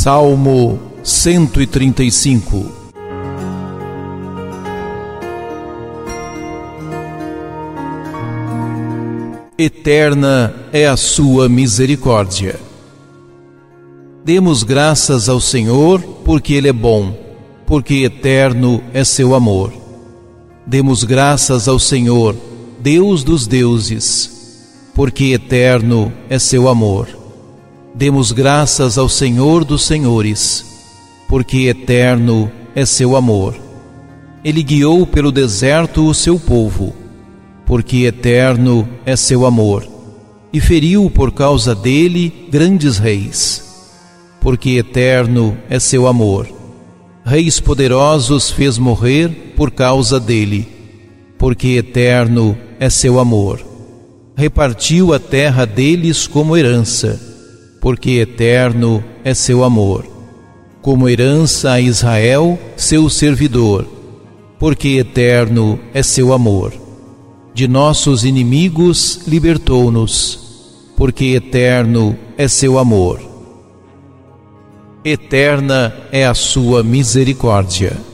Salmo 135 Eterna é a sua misericórdia. Demos graças ao Senhor, porque Ele é bom, porque eterno é seu amor. Demos graças ao Senhor, Deus dos deuses, porque eterno é seu amor. Demos graças ao Senhor dos Senhores, porque eterno é seu amor. Ele guiou pelo deserto o seu povo, porque eterno é seu amor, e feriu por causa dele grandes reis, porque eterno é seu amor. Reis poderosos fez morrer por causa dele, porque eterno é seu amor. Repartiu a terra deles como herança porque eterno é seu amor. Como herança a Israel, seu servidor, porque eterno é seu amor. De nossos inimigos libertou-nos, porque eterno é seu amor. Eterna é a sua misericórdia